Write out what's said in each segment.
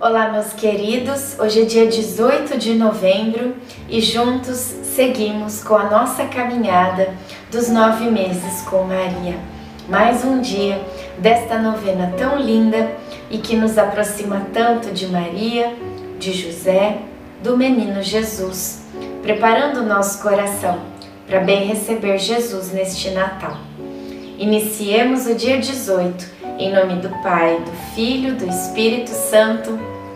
Olá, meus queridos. Hoje é dia 18 de novembro e juntos seguimos com a nossa caminhada dos nove meses com Maria. Mais um dia desta novena tão linda e que nos aproxima tanto de Maria, de José, do menino Jesus, preparando o nosso coração para bem receber Jesus neste Natal. Iniciemos o dia 18 em nome do Pai, do Filho, do Espírito Santo.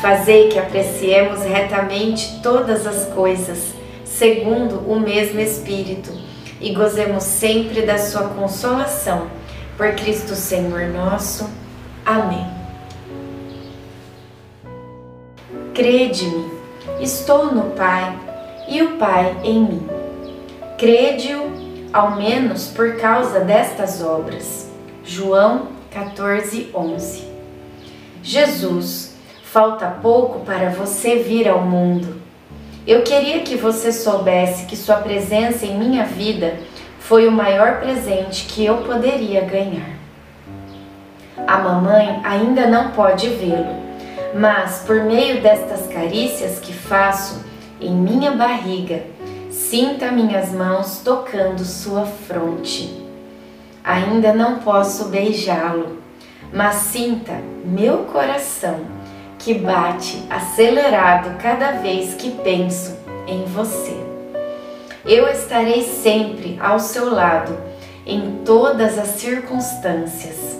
fazei que apreciemos retamente todas as coisas, segundo o mesmo Espírito, e gozemos sempre da sua consolação. Por Cristo Senhor nosso. Amém. Crede-me, estou no Pai e o Pai em mim. Crede-o ao menos por causa destas obras. João 14, 11. Jesus, falta pouco para você vir ao mundo. Eu queria que você soubesse que sua presença em minha vida foi o maior presente que eu poderia ganhar. A mamãe ainda não pode vê-lo, mas por meio destas carícias que faço em minha barriga, Sinta minhas mãos tocando sua fronte. Ainda não posso beijá-lo, mas sinta meu coração que bate acelerado cada vez que penso em você. Eu estarei sempre ao seu lado em todas as circunstâncias.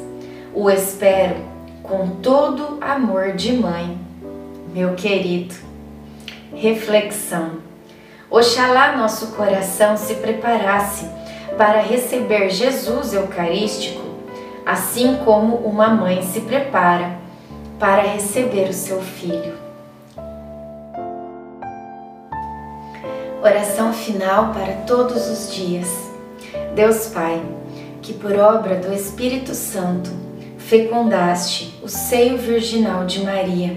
O espero com todo amor de mãe, meu querido. Reflexão Oxalá nosso coração se preparasse para receber Jesus Eucarístico, assim como uma mãe se prepara para receber o seu filho. Oração final para todos os dias. Deus Pai, que por obra do Espírito Santo fecundaste o seio virginal de Maria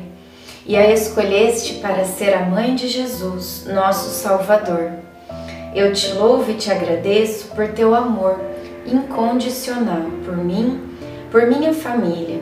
e a escolheste para ser a mãe de Jesus, nosso Salvador. Eu te louvo e te agradeço por teu amor incondicional por mim, por minha família